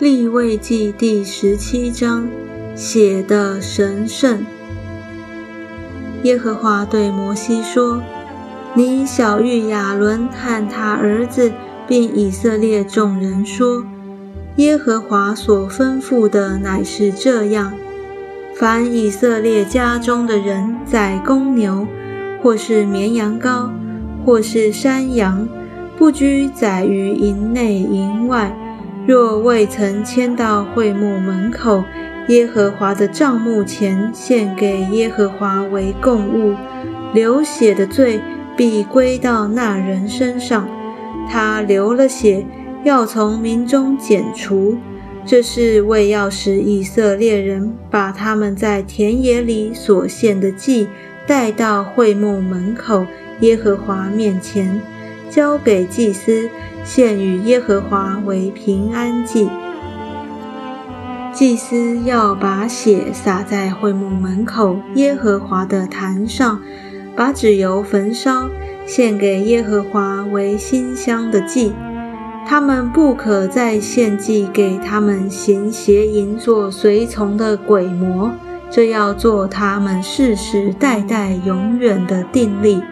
立位记第十七章写的神圣。耶和华对摩西说：“你小谕亚伦和他儿子，并以色列众人说：耶和华所吩咐的乃是这样：凡以色列家中的人宰公牛，或是绵羊羔，或是山羊，不拘宰于营内营外。”若未曾迁到会幕门口耶和华的帐幕前献给耶和华为供物，流血的罪必归到那人身上。他流了血，要从民中剪除。这是为要使以色列人把他们在田野里所献的祭带到会幕门口耶和华面前。交给祭司，献与耶和华为平安祭。祭司要把血洒在会幕门口耶和华的坛上，把纸油焚烧，献给耶和华为馨香的祭。他们不可再献祭给他们行邪淫作随从的鬼魔，这要做他们世世代代永远的定力。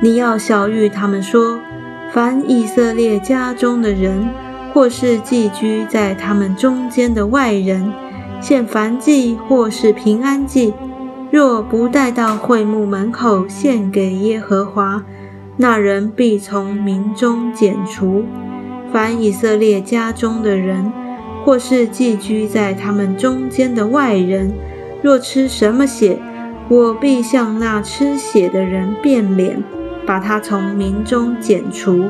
你要小谕他们说：凡以色列家中的人，或是寄居在他们中间的外人，献燔祭或是平安祭，若不带到会幕门口献给耶和华，那人必从民中剪除。凡以色列家中的人，或是寄居在他们中间的外人，若吃什么血，我必向那吃血的人变脸。把它从民中剪除，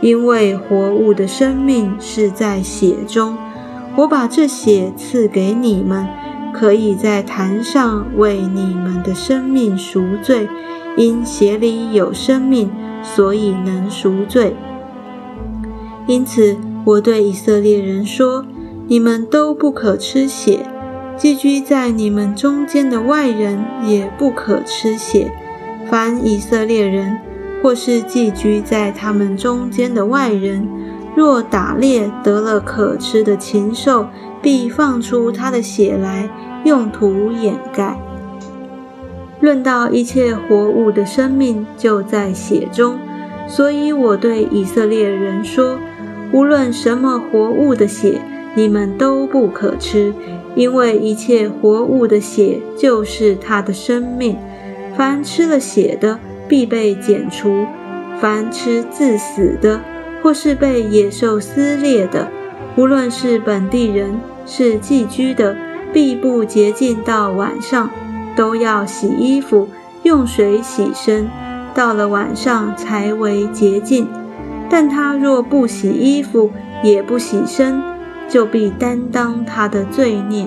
因为活物的生命是在血中。我把这血赐给你们，可以在坛上为你们的生命赎罪。因血里有生命，所以能赎罪。因此，我对以色列人说：你们都不可吃血，寄居在你们中间的外人也不可吃血。凡以色列人。或是寄居在他们中间的外人，若打猎得了可吃的禽兽，必放出他的血来，用土掩盖。论到一切活物的生命，就在血中。所以我对以色列人说：无论什么活物的血，你们都不可吃，因为一切活物的血就是他的生命。凡吃了血的，必被剪除。凡吃自死的，或是被野兽撕裂的，无论是本地人是寄居的，必不洁净到晚上，都要洗衣服，用水洗身，到了晚上才为洁净。但他若不洗衣服，也不洗身，就必担当他的罪孽。